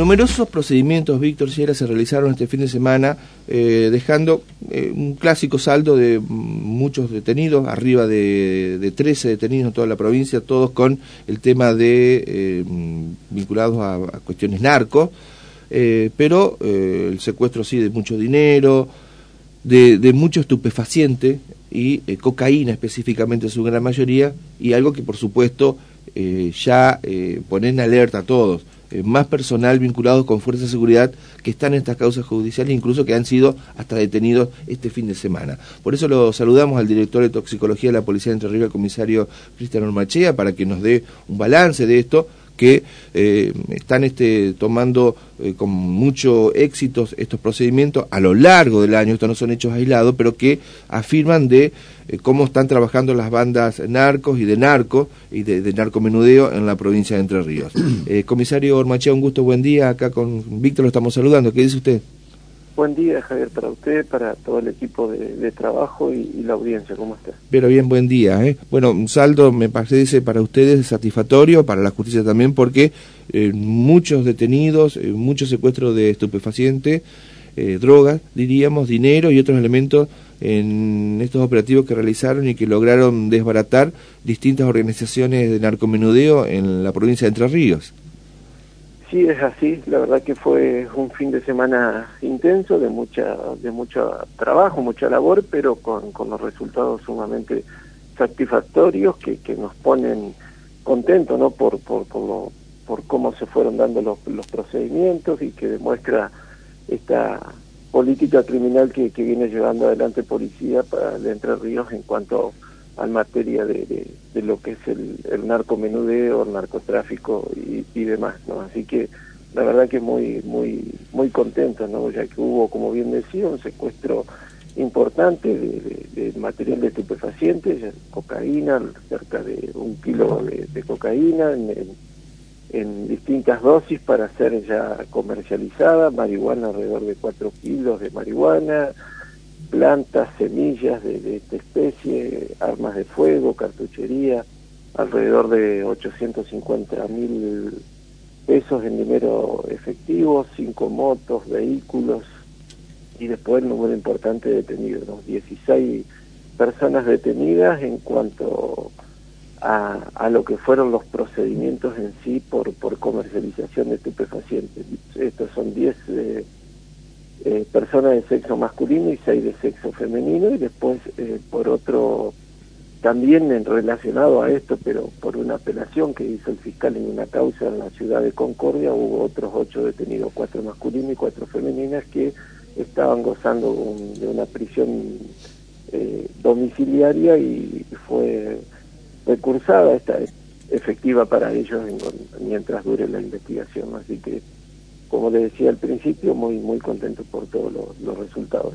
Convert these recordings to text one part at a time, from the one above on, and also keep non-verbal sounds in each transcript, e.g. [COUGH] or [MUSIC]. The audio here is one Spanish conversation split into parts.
Numerosos procedimientos, Víctor Sierra, se realizaron este fin de semana, eh, dejando eh, un clásico saldo de muchos detenidos, arriba de, de, 13 detenidos en toda la provincia, todos con el tema de eh, vinculados a, cuestiones narcos, pero el secuestro sí de mucho dinero, de, de mucho estupefaciente y cocaína específicamente en su gran mayoría, y algo que por supuesto ya pone en alerta a todos eh, más personal vinculado con fuerzas de seguridad que están en estas causas judiciales, incluso que han sido hasta detenidos este fin de semana. Por eso lo saludamos al director de toxicología de la Policía de Entre Ríos, el comisario Cristian Ormachea, para que nos dé un balance de esto que eh, están este, tomando eh, con mucho éxito estos procedimientos a lo largo del año, estos no son hechos aislados, pero que afirman de eh, cómo están trabajando las bandas narcos y de narco y de, narcomenudeo en la provincia de Entre Ríos. [CLEARS THROAT] comisario Ormachea, un gusto, buen día, acá con Víctor lo estamos saludando, ¿qué dice usted? Buen día, Javier, para usted, para todo el equipo de, trabajo y, la audiencia. ¿Cómo está? Pero bien, buen día. ¿eh? Bueno, un saldo me parece para ustedes satisfactorio, para la justicia también, porque eh, muchos detenidos, eh, muchos secuestros de estupefacientes, eh, drogas, diríamos, dinero y otros elementos en estos operativos que realizaron y que lograron desbaratar distintas organizaciones de narcomenudeo en la provincia de Entre Ríos. Sí, es así. La verdad que fue un fin de semana intenso, de mucha, de mucho trabajo, mucha labor, pero con, los resultados sumamente satisfactorios que, nos ponen contentos, ¿no? Por, por, por, por cómo se fueron dando los, procedimientos y que demuestra esta política criminal que, viene llevando adelante policía para de Entre Ríos en cuanto en materia de, de, lo que es el, el narcomenudeo, el narcotráfico y, demás, ¿no? Así que la verdad que muy, muy, muy contento, ¿no? Ya que hubo, como bien decía, un secuestro importante de, material de estupefacientes, cocaína, cerca de un kilo de, cocaína en, distintas dosis para ser ya comercializada, marihuana alrededor de cuatro kilos de marihuana, plantas, semillas de, esta especie, armas de fuego, cartuchería, alrededor de 850 mil pesos en dinero efectivo, cinco motos, vehículos y después el número importante de detenidos, 16 personas detenidas en cuanto a, a, lo que fueron los procedimientos en sí por, por comercialización de estupefacientes. Estos son 10 eh, personas de sexo masculino y seis de sexo femenino y después eh, por otro también en relacionado a esto pero por una apelación que hizo el fiscal en una causa en la ciudad de Concordia hubo otros ocho detenidos cuatro masculinos y cuatro femeninas que estaban gozando de una prisión eh, domiciliaria y fue recursada esta efectiva para ellos mientras dure la investigación. Así que como le decía al principio, muy muy contento por todos los resultados.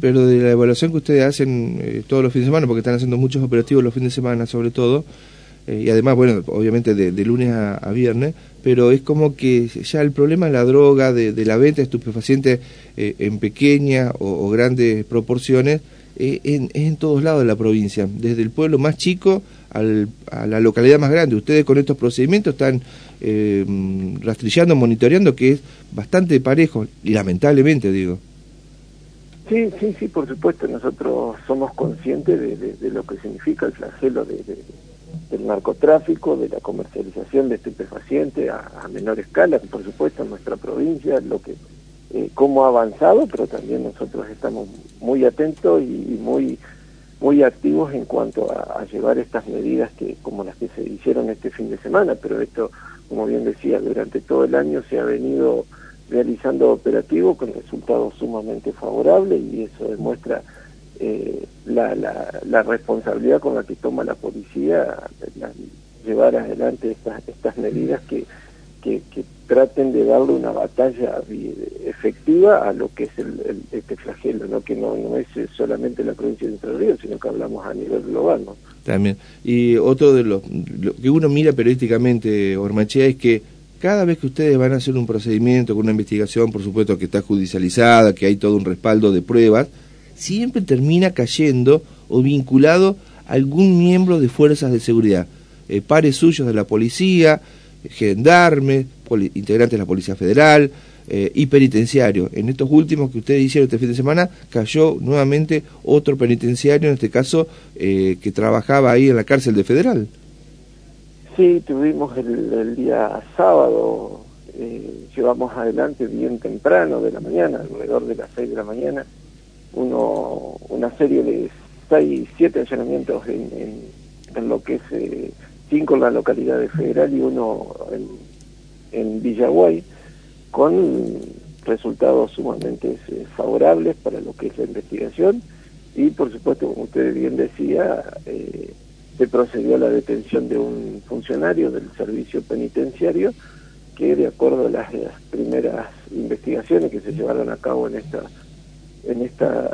Pero de la evaluación que ustedes hacen eh, todos los fines de semana, porque están haciendo muchos operativos los fines de semana sobre todo, eh, y además, bueno, obviamente de, lunes a, viernes, pero es como que ya el problema de la droga, de, la venta de estupefacientes eh, en pequeñas o, grandes proporciones, es en todos lados de la provincia, desde el pueblo más chico al, a la localidad más grande. Ustedes con estos procedimientos están eh, rastrillando, monitoreando, que es bastante parejo, y lamentablemente digo. Sí, sí, sí, por supuesto, nosotros somos conscientes de, lo que significa el flagelo de, del narcotráfico, de la comercialización de estupefacientes a, a menor escala, por supuesto en nuestra provincia, lo que eh, cómo ha avanzado, pero también nosotros estamos muy atentos y muy muy activos en cuanto a, llevar estas medidas que como las que se hicieron este fin de semana, pero esto, como bien decía, durante todo el año se ha venido realizando operativos con resultados sumamente favorables y eso demuestra eh, la, la, la, responsabilidad con la que toma la policía llevar adelante estas, estas medidas que, que, traten de darle una batalla efectiva a lo que es el, este flagelo, ¿no? que no, no, es solamente la provincia de Entre Ríos, sino que hablamos a nivel global. ¿no? También. Y otro de los lo que uno mira periodísticamente, Ormachea, es que cada vez que ustedes van a hacer un procedimiento con una investigación, por supuesto que está judicializada, que hay todo un respaldo de pruebas, siempre termina cayendo o vinculado a algún miembro de fuerzas de seguridad, eh, pares suyos de la policía, gendarmes, integrantes de la Policía Federal eh, y penitenciario. En estos últimos que ustedes hicieron este fin de semana, cayó nuevamente otro penitenciario, en este caso, eh, que trabajaba ahí en la cárcel de Federal. Sí, tuvimos el, día sábado, eh, llevamos adelante bien temprano de la mañana, alrededor de las 6 de la mañana, uno, una serie de 6, 7 allanamientos en, lo que es cinco en la localidad de Federal y uno en, en Villaguay, con resultados sumamente eh, favorables para lo que es la investigación. Y por supuesto, como usted bien decía, eh, se procedió a la detención de un funcionario del servicio penitenciario que de acuerdo a las, primeras investigaciones que se llevaron a cabo en esta en estas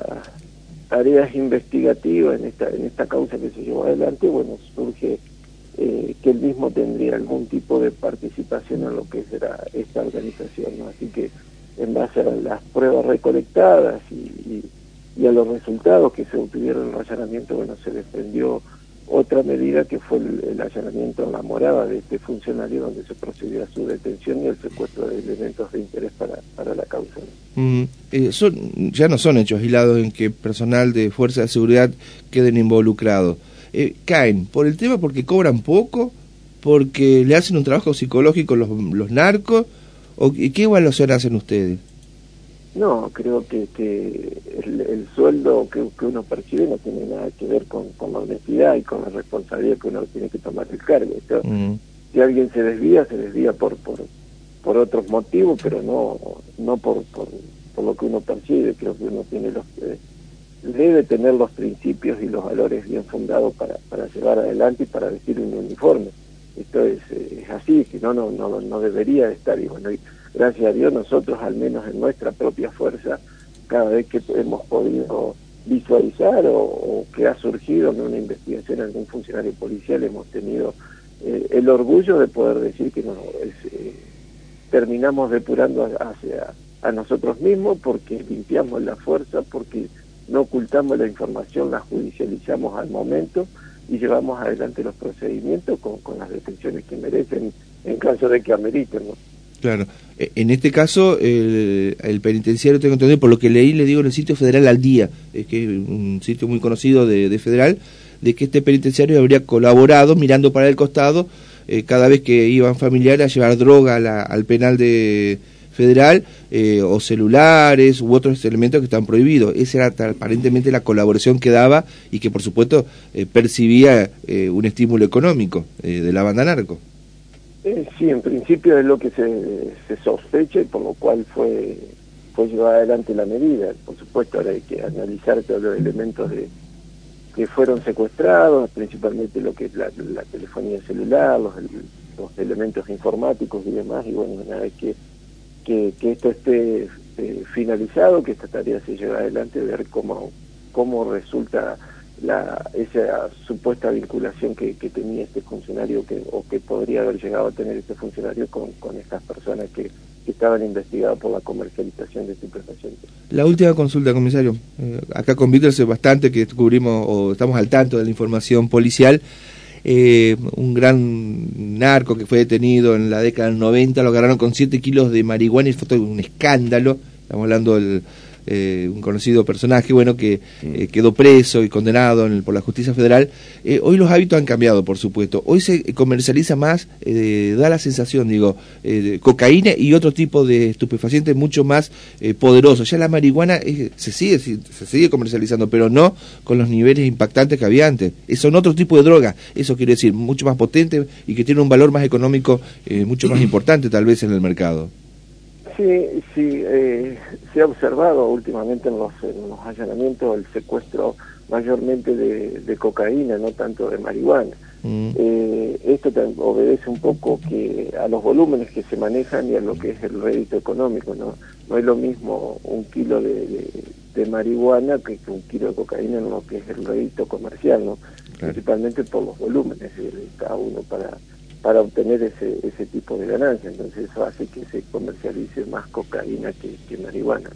tareas investigativas en esta en esta causa que se llevó adelante bueno surge eh, que él mismo tendría algún tipo de participación en lo que será esta organización así que en base a las pruebas recolectadas y, y, a los resultados que se obtuvieron en el allanamiento bueno se desprendió otra medida que fue el, allanamiento en la morada de este funcionario donde se procedió a su detención y el secuestro de elementos de interés para, para la causa. Mm, eh, son, ya no son hechos aislados en que personal de fuerza de seguridad queden involucrados. Eh, caen por el tema porque cobran poco, porque le hacen un trabajo psicológico los, los narcos, o qué evaluación hacen ustedes? No, creo que, que el, sueldo que, uno percibe no tiene nada que ver con, la honestidad y con la responsabilidad que uno tiene que tomar el cargo. Mm. Si alguien se desvía, se desvía por, por, por otros motivos, pero no, no por, por, lo que uno percibe. Creo que uno tiene los, eh, debe tener los principios y los valores bien fundados para, para llevar adelante y para vestir un uniforme. Esto es, eh, es así, si no, no, no, no debería estar. Y bueno, gracias a Dios nosotros, al menos en nuestra propia fuerza, cada vez que hemos podido visualizar o, que ha surgido en una investigación algún funcionario policial, hemos tenido eh, el orgullo de poder decir que no, eh, terminamos depurando hacia a nosotros mismos porque limpiamos la fuerza, porque no ocultamos la información, la judicializamos al momento y llevamos adelante los procedimientos con, con las detenciones que merecen en caso de que ameriten. ¿no? Claro. E, en este caso, el, penitenciario, tengo entendido, por lo que leí, le digo en el sitio Federal al Día, es que es un sitio muy conocido de, Federal, de que este penitenciario habría colaborado mirando para el costado eh, cada vez que iban familiares a llevar droga al penal de federal eh, o celulares u otros elementos que están prohibidos. Esa era aparentemente la colaboración que daba y que por supuesto eh, percibía un estímulo económico de la banda narco. Eh, sí, en principio es lo que se, se sospecha y por lo cual fue, fue llevada adelante la medida. Por supuesto, ahora hay que analizar todos los elementos de que fueron secuestrados, principalmente lo que es la, telefonía celular, los, los, elementos informáticos y demás, y bueno, una vez que, que, esto esté eh, finalizado, que esta tarea se lleve adelante, ver cómo, cómo resulta la, esa supuesta vinculación que, tenía este funcionario que, o que podría haber llegado a tener este funcionario con, estas personas que, estaban investigadas por la comercialización de estupefacientes. La última consulta, comisario. Eh, acá con bastante que cubrimos o estamos al tanto de la información policial. Eh, un gran narco que fue detenido en la década del 90, lo agarraron con 7 kilos de marihuana y fue todo un escándalo. Estamos hablando del eh, un conocido personaje, bueno, que eh, quedó preso y condenado por la justicia federal. Eh, hoy los hábitos han cambiado, por supuesto. Hoy se comercializa más, da la sensación, digo, cocaína y otro tipo de estupefacientes mucho más poderosos. Ya la marihuana se sigue se sigue comercializando, pero no con los niveles impactantes que había antes. Son otro tipo de droga, eso quiere decir, mucho más potente y que tiene un valor más económico mucho más [CLEARS THROAT] importante tal vez en el mercado. Sí, sí, eh, se ha observado últimamente en los, allanamientos el secuestro mayormente de, cocaína, no tanto de marihuana. Mm. Eh, esto obedece un poco que a los volúmenes que se manejan y a lo que es el rédito económico, ¿no? No es lo mismo un kilo de, marihuana que, un kilo de cocaína en lo que es el rédito comercial, ¿no? Principalmente por los volúmenes de cada uno para para obtener ese, ese tipo de ganancia. Entonces eso hace que se comercialice más cocaína que, marihuana.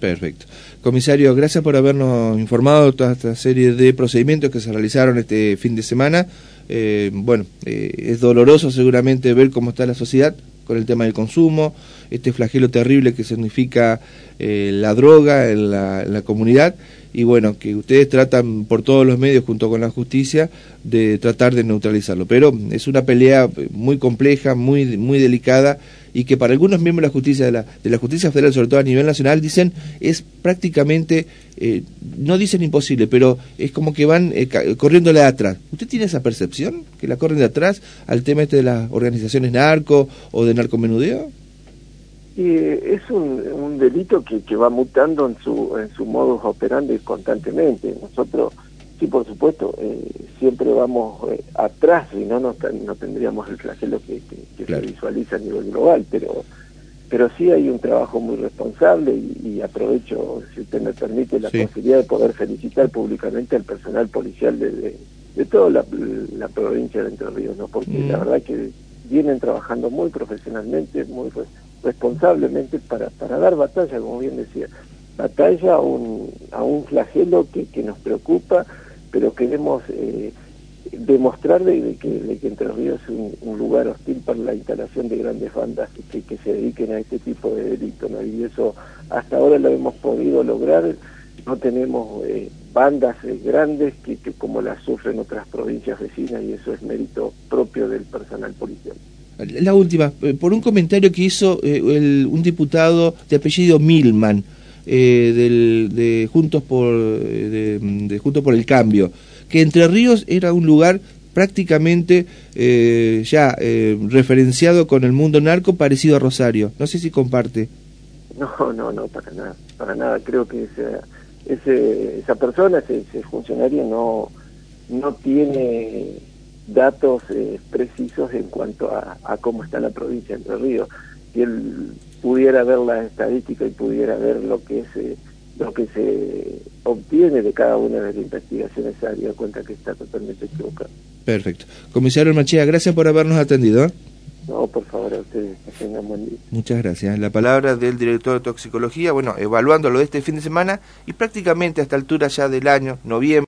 Perfecto. Comisario, gracias por habernos informado de toda esta serie de procedimientos que se realizaron este fin de semana. Eh, bueno, eh, es doloroso seguramente ver cómo está la sociedad con el tema del consumo, este flagelo terrible que significa eh, la droga en la, en la comunidad y bueno, que ustedes tratan por todos los medios junto con la justicia de tratar de neutralizarlo. Pero es una pelea muy compleja, muy, muy delicada y que para algunos miembros de la justicia de la, de la justicia federal, sobre todo a nivel nacional, dicen es prácticamente, eh, no dicen imposible, pero es como que van eh, corriéndole atrás. ¿Usted tiene esa percepción? ¿Que la corren de atrás al tema este de las organizaciones narco o de narcomenudeo? Es un, un delito que, que, va mutando en su en su modus operandi constantemente. Nosotros, sí, por supuesto, eh, siempre vamos eh, atrás y no, no no tendríamos el flagelo que, que, se visualiza a nivel global, pero pero sí hay un trabajo muy responsable y, aprovecho, si usted me permite, la posibilidad de poder felicitar públicamente al personal policial de, de, toda la, la, provincia de Entre Ríos, ¿no? porque la mm. verdad que vienen trabajando muy profesionalmente, muy responsablemente para, para dar batalla, como bien decía, batalla a un, a un flagelo que, que nos preocupa, pero queremos eh, demostrar de, que, de que Entre Ríos es un, lugar hostil para la instalación de grandes bandas que, que se dediquen a este tipo de delitos, y eso hasta ahora lo hemos podido lograr, no tenemos eh, bandas eh, grandes que, que como las sufren otras provincias vecinas y eso es mérito propio del personal policial. La última, eh, por un comentario que hizo eh, el, un diputado de apellido Milman, eh, del, de, Juntos por, de, de, Juntos por el Cambio, que Entre Ríos era un lugar prácticamente eh, ya eh, referenciado con el mundo narco parecido a Rosario. No sé si comparte. No, no, no, para nada, para nada. Creo que ese, ese, esa persona, ese, ese funcionario no, no tiene datos eh, precisos en cuanto a, a, cómo está la provincia de Entre Ríos. Si él pudiera ver la estadística y pudiera ver lo que es eh, lo que se obtiene de cada una de las investigaciones, se daría cuenta que está totalmente equivocado. Perfecto. Comisario Machía, gracias por habernos atendido. ¿eh? No, por favor, a ustedes que tengan buen día. Muchas gracias. La palabra del director de toxicología, bueno, evaluando lo de este fin de semana y prácticamente a esta altura ya del año, noviembre.